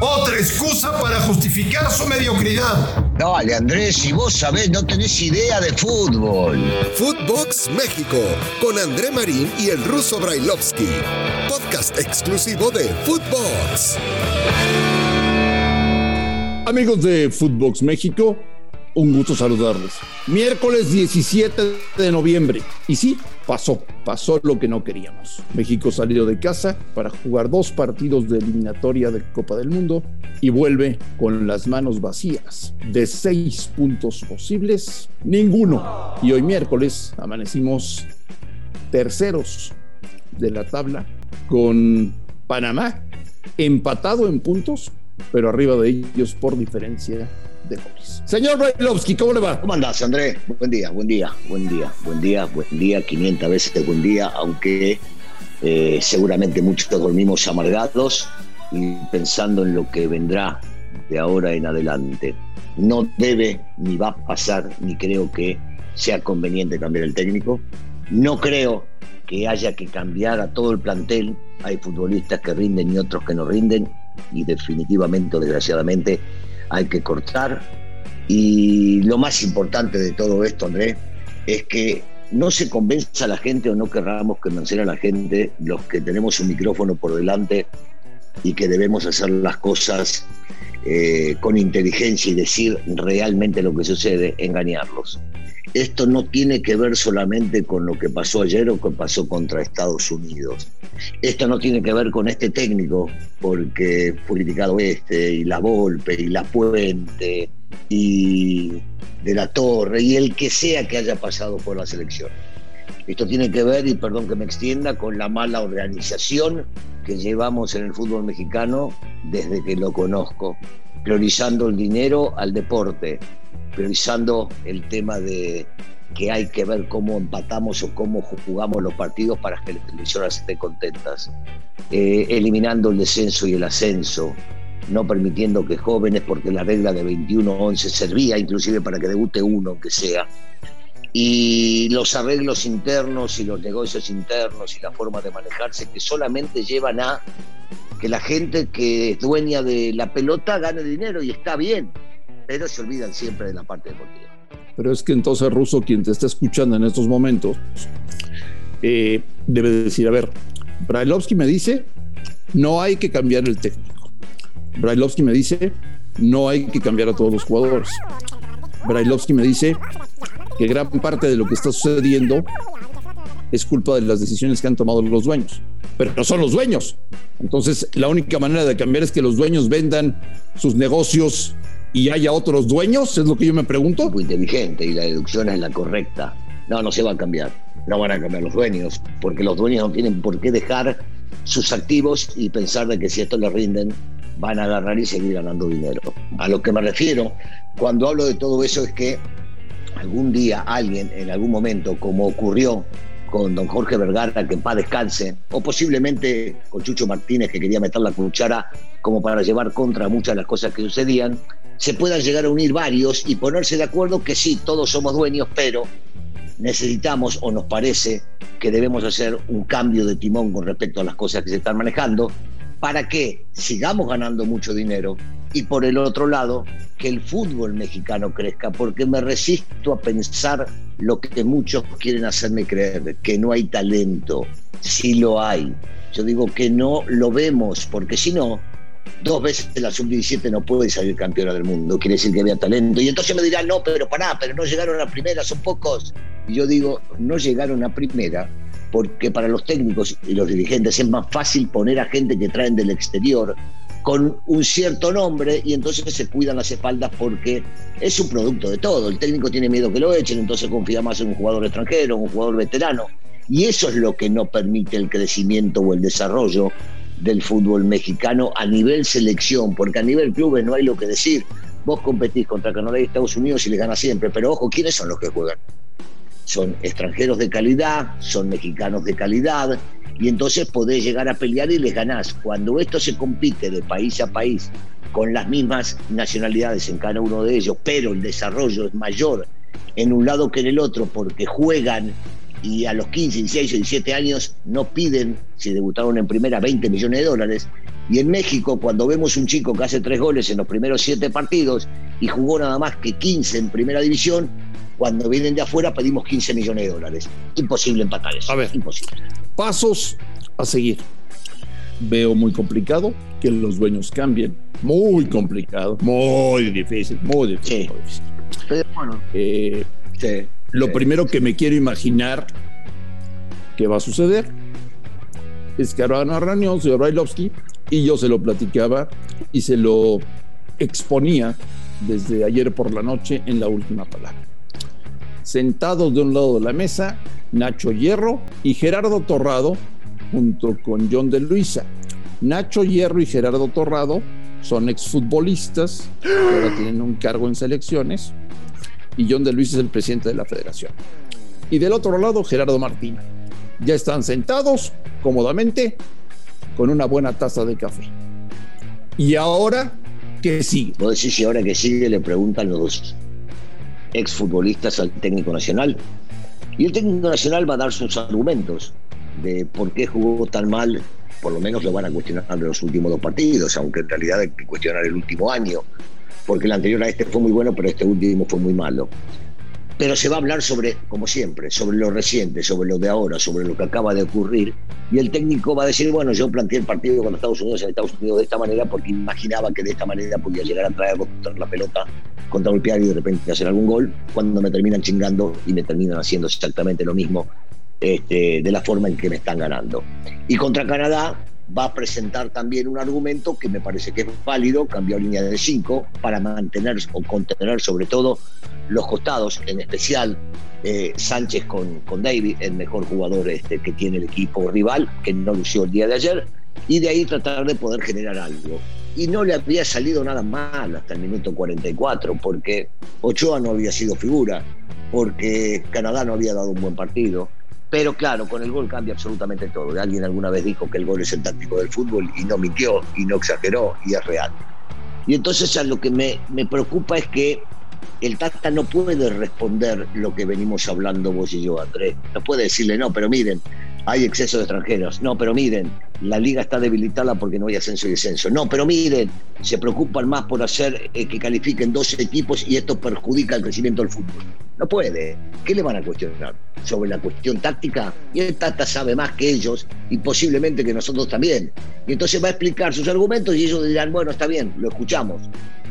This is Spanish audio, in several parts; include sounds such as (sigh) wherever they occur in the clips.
Otra excusa para justificar su mediocridad. Dale, Andrés, si vos sabés, no tenés idea de fútbol. Footbox México, con André Marín y el ruso Brailovsky. Podcast exclusivo de Footbox. Amigos de Footbox México, un gusto saludarles. Miércoles 17 de noviembre. Y sí, pasó, pasó lo que no queríamos. México salió de casa para jugar dos partidos de eliminatoria de Copa del Mundo y vuelve con las manos vacías. De seis puntos posibles, ninguno. Y hoy miércoles amanecimos terceros de la tabla con Panamá empatado en puntos, pero arriba de ellos por diferencia de. Señor Brailovsky, ¿cómo le va? ¿Cómo andás, Andrés? Buen día, buen día, buen día, buen día, buen día, 500 veces buen día, aunque eh, seguramente muchos dormimos amargados y pensando en lo que vendrá de ahora en adelante. No debe, ni va a pasar, ni creo que sea conveniente cambiar el técnico. No creo que haya que cambiar a todo el plantel. Hay futbolistas que rinden y otros que no rinden. Y definitivamente, desgraciadamente, hay que cortar. Y lo más importante de todo esto, Andrés, es que no se convenza a la gente o no querramos convencer a la gente, los que tenemos un micrófono por delante y que debemos hacer las cosas eh, con inteligencia y decir realmente lo que sucede, engañarlos. Esto no tiene que ver solamente con lo que pasó ayer o que pasó contra Estados Unidos. Esto no tiene que ver con este técnico, porque criticado este, y la Volpe, y la Puente, y de la Torre, y el que sea que haya pasado por la selección. Esto tiene que ver, y perdón que me extienda, con la mala organización que llevamos en el fútbol mexicano desde que lo conozco, priorizando el dinero al deporte, priorizando el tema de que hay que ver cómo empatamos o cómo jugamos los partidos para que las televisoras estén contentas, eh, eliminando el descenso y el ascenso, no permitiendo que jóvenes, porque la regla de 21-11 servía inclusive para que debute uno, aunque sea, y los arreglos internos y los negocios internos y la forma de manejarse que solamente llevan a que la gente que es dueña de la pelota gane dinero y está bien, pero se olvidan siempre de la parte deportiva. Pero es que entonces Russo, quien te está escuchando en estos momentos, eh, debe decir, a ver, Brailovsky me dice, no hay que cambiar el técnico. Brailovsky me dice, no hay que cambiar a todos los jugadores. Brailovsky me dice que gran parte de lo que está sucediendo es culpa de las decisiones que han tomado los dueños. Pero no son los dueños. Entonces, la única manera de cambiar es que los dueños vendan sus negocios y haya otros dueños, es lo que yo me pregunto. Muy inteligente y la deducción es la correcta. No, no se va a cambiar. No van a cambiar los dueños, porque los dueños no tienen por qué dejar sus activos y pensar de que si esto les rinden, van a agarrar y seguir ganando dinero. A lo que me refiero cuando hablo de todo eso es que algún día alguien, en algún momento, como ocurrió con don Jorge Vergara, que en paz descanse, o posiblemente con Chucho Martínez, que quería meter la cuchara como para llevar contra muchas de las cosas que sucedían, se puedan llegar a unir varios y ponerse de acuerdo que sí, todos somos dueños, pero necesitamos o nos parece que debemos hacer un cambio de timón con respecto a las cosas que se están manejando para que sigamos ganando mucho dinero y por el otro lado que el fútbol mexicano crezca, porque me resisto a pensar lo que muchos quieren hacerme creer, que no hay talento, sí lo hay. Yo digo que no lo vemos, porque si no, dos veces la sub-17 no puede salir campeona del mundo, quiere decir que había talento. Y entonces me dirán, no, pero pará, pero no llegaron a primera, son pocos. Y yo digo, no llegaron a primera porque para los técnicos y los dirigentes es más fácil poner a gente que traen del exterior con un cierto nombre y entonces se cuidan las espaldas porque es un producto de todo. El técnico tiene miedo que lo echen, entonces confía más en un jugador extranjero, un jugador veterano. Y eso es lo que no permite el crecimiento o el desarrollo del fútbol mexicano a nivel selección, porque a nivel clubes no hay lo que decir. Vos competís contra Canadá y Estados Unidos y le ganas siempre, pero ojo, ¿quiénes son los que juegan? Son extranjeros de calidad, son mexicanos de calidad, y entonces podés llegar a pelear y les ganás. Cuando esto se compite de país a país con las mismas nacionalidades en cada uno de ellos, pero el desarrollo es mayor en un lado que en el otro porque juegan y a los 15, 16 o 17 años no piden, si debutaron en primera, 20 millones de dólares, Y en México, cuando vemos un chico que hace tres goles en los primeros siete partidos y jugó nada más que 15 en primera división, cuando vienen de afuera pedimos 15 millones de dólares. Imposible empatar eso. A ver. Imposible. Pasos a seguir. Veo muy complicado que los dueños cambien. Muy complicado. Muy difícil. Muy difícil. Sí. muy difícil. Pero bueno, Eh, sí. Lo primero que me quiero imaginar que va a suceder es que ahora van a reunión, señor Brailovsky, y yo se lo platicaba y se lo exponía desde ayer por la noche en la última palabra. Sentados de un lado de la mesa, Nacho Hierro y Gerardo Torrado, junto con John de Luisa. Nacho Hierro y Gerardo Torrado son exfutbolistas ahora tienen un cargo en selecciones y John de Luis es el presidente de la federación. Y del otro lado, Gerardo Martín. Ya están sentados cómodamente con una buena taza de café. Y ahora, ¿qué sigue? Vos decís si ahora que sigue le preguntan los exfutbolistas al técnico nacional. Y el técnico nacional va a dar sus argumentos de por qué jugó tan mal. Por lo menos lo van a cuestionar de los últimos dos partidos, aunque en realidad hay que cuestionar el último año, porque el anterior a este fue muy bueno, pero este último fue muy malo. Pero se va a hablar sobre, como siempre, sobre lo reciente, sobre lo de ahora, sobre lo que acaba de ocurrir. Y el técnico va a decir, bueno, yo planteé el partido con Estados Unidos en Estados Unidos de esta manera porque imaginaba que de esta manera podía llegar a traer contra la pelota, contragolpear y de repente hacer algún gol, cuando me terminan chingando y me terminan haciendo exactamente lo mismo este, de la forma en que me están ganando. Y contra Canadá va a presentar también un argumento que me parece que es válido, cambió línea de 5 para mantener o contener sobre todo los costados, en especial eh, Sánchez con, con David, el mejor jugador este, que tiene el equipo rival, que no lució el día de ayer, y de ahí tratar de poder generar algo. Y no le había salido nada mal hasta el minuto 44, porque Ochoa no había sido figura, porque Canadá no había dado un buen partido, pero claro, con el gol cambia absolutamente todo. Alguien alguna vez dijo que el gol es el táctico del fútbol y no mintió y no exageró y es real. Y entonces a lo que me, me preocupa es que el Tata no puede responder lo que venimos hablando vos y yo, Andrés. No puede decirle, no, pero miren, hay exceso de extranjeros. No, pero miren, la liga está debilitada porque no hay ascenso y descenso. No, pero miren, se preocupan más por hacer eh, que califiquen dos equipos y esto perjudica el crecimiento del fútbol. No puede. ¿Qué le van a cuestionar? Sobre la cuestión táctica. Y el Tata sabe más que ellos y posiblemente que nosotros también. Y entonces va a explicar sus argumentos y ellos dirán, bueno, está bien, lo escuchamos.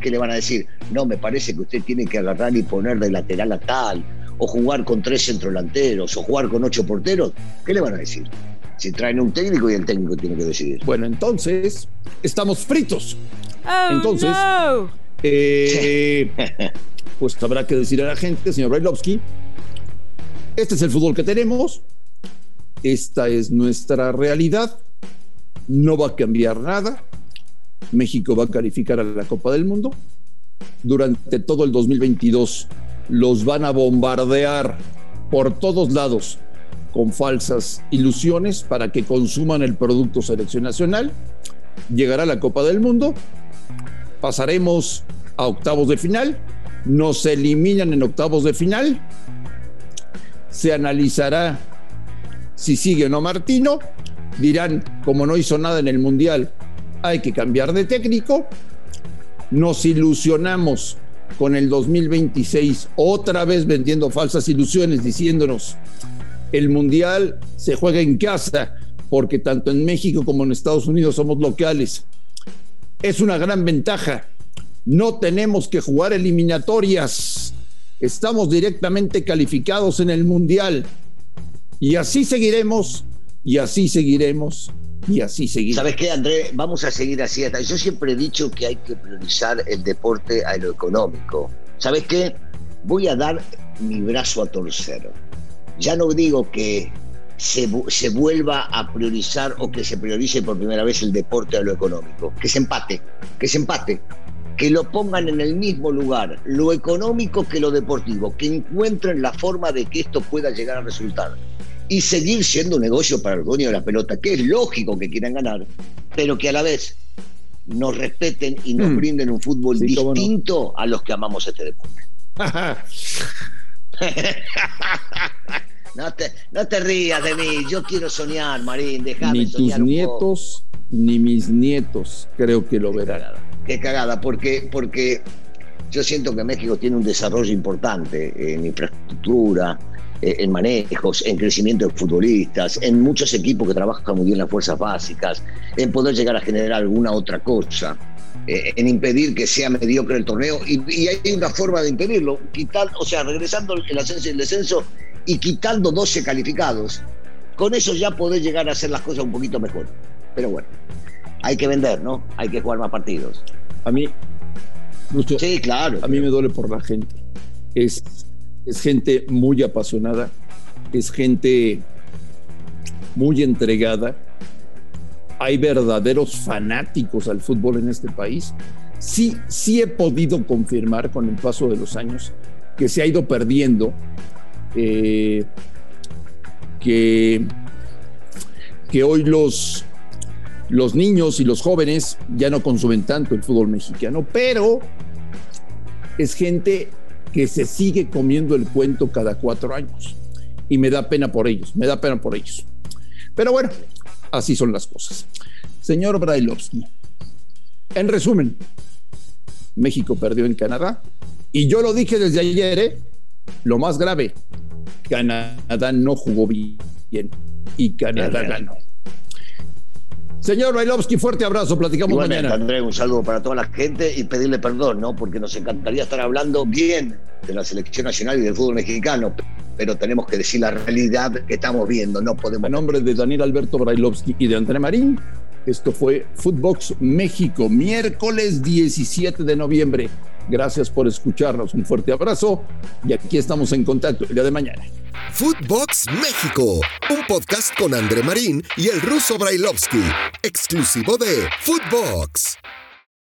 ¿Qué le van a decir? No, me parece que usted tiene que agarrar y poner de lateral a tal, o jugar con tres centrodelanteros, o jugar con ocho porteros. ¿Qué le van a decir? Si traen un técnico y el técnico tiene que decidir. Bueno, entonces, estamos fritos. Oh, Entonces- no. Eh, (laughs) pues habrá que decir a la gente, señor Brailovsky, este es el fútbol que tenemos, esta es nuestra realidad, no va a cambiar nada, México va a calificar a la Copa del Mundo, durante todo el 2022 los van a bombardear por todos lados con falsas ilusiones para que consuman el producto selección nacional, llegará la Copa del Mundo, pasaremos a octavos de final, nos eliminan en octavos de final, se analizará si sigue o no Martino, dirán, como no hizo nada en el Mundial, hay que cambiar de técnico, nos ilusionamos con el 2026, otra vez vendiendo falsas ilusiones, diciéndonos, el Mundial se juega en casa, porque tanto en México como en Estados Unidos somos locales. Es una gran ventaja. No tenemos que jugar eliminatorias. Estamos directamente calificados en el Mundial. Y así seguiremos, y así seguiremos, y así seguiremos. ¿Sabes qué, André? Vamos a seguir así. hasta- Yo siempre he dicho que hay que priorizar el deporte a lo económico. ¿Sabes qué? Voy a dar mi brazo a torcer. Ya no digo que se, se vuelva a priorizar o que se priorice por primera vez el deporte a lo económico. Que se empate, que se empate. Que lo pongan en el mismo lugar, lo económico que lo deportivo, que encuentren la forma de que esto pueda llegar a resultar y seguir siendo un negocio para el dueño de la pelota, que es lógico que quieran ganar, pero que a la vez nos respeten y nos Mm. brinden un fútbol Sí, cómo no. distinto a los que amamos este deporte. (laughs) (laughs) No te, no te rías de mí, yo quiero soñar, Marín, déjame Ni soñar tus un nietos, ni mis nietos creo que lo verán. Qué cagada, porque, porque yo siento que México tiene un desarrollo importante en infraestructura, eh, en manejos, en crecimiento de futbolistas, en muchos equipos que trabajan muy bien las fuerzas básicas, en poder llegar a generar alguna otra cosa, eh, en impedir que sea mediocre el torneo. Y, y, hay una forma de impedirlo, quitar, o sea, regresando el ascenso y el descenso y quitando 12 calificados. Con eso ya podés llegar a hacer las cosas un poquito mejor. Pero bueno, hay que vender, ¿no? Hay que jugar más partidos. A mí, mucho, sí, claro. A mí me duele por la gente. Es, es gente muy apasionada, es gente muy entregada. Hay verdaderos fanáticos al fútbol en este país. Sí, sí he podido confirmar con el paso de los años que se ha ido perdiendo, eh, que, que hoy los, los niños y los jóvenes ya no consumen tanto el fútbol mexicano, pero es gente que se sigue comiendo el cuento cada cuatro años. Y me da pena por ellos, me da pena por ellos. Pero bueno, así son las cosas. Señor Brailovsky, en resumen, México perdió en Canadá. Y yo lo dije desde ayer, ¿eh? lo más grave, Canadá no jugó bien y Canadá ganó. Señor Bailovsky, fuerte abrazo, platicamos mañana. André, un saludo para toda la gente y pedirle perdón, ¿no? Porque nos encantaría estar hablando bien de la selección nacional y del fútbol mexicano, pero tenemos que decir la realidad que estamos viendo, no podemos. En nombre de Daniel Alberto Brailovsky y de André Marín, esto fue Footbox México, miércoles 17 de noviembre. Gracias por escucharnos, un fuerte abrazo y aquí estamos en contacto el día de mañana. Footbox México, un podcast con André Marín y el ruso Brailovsky, exclusivo de Footbox.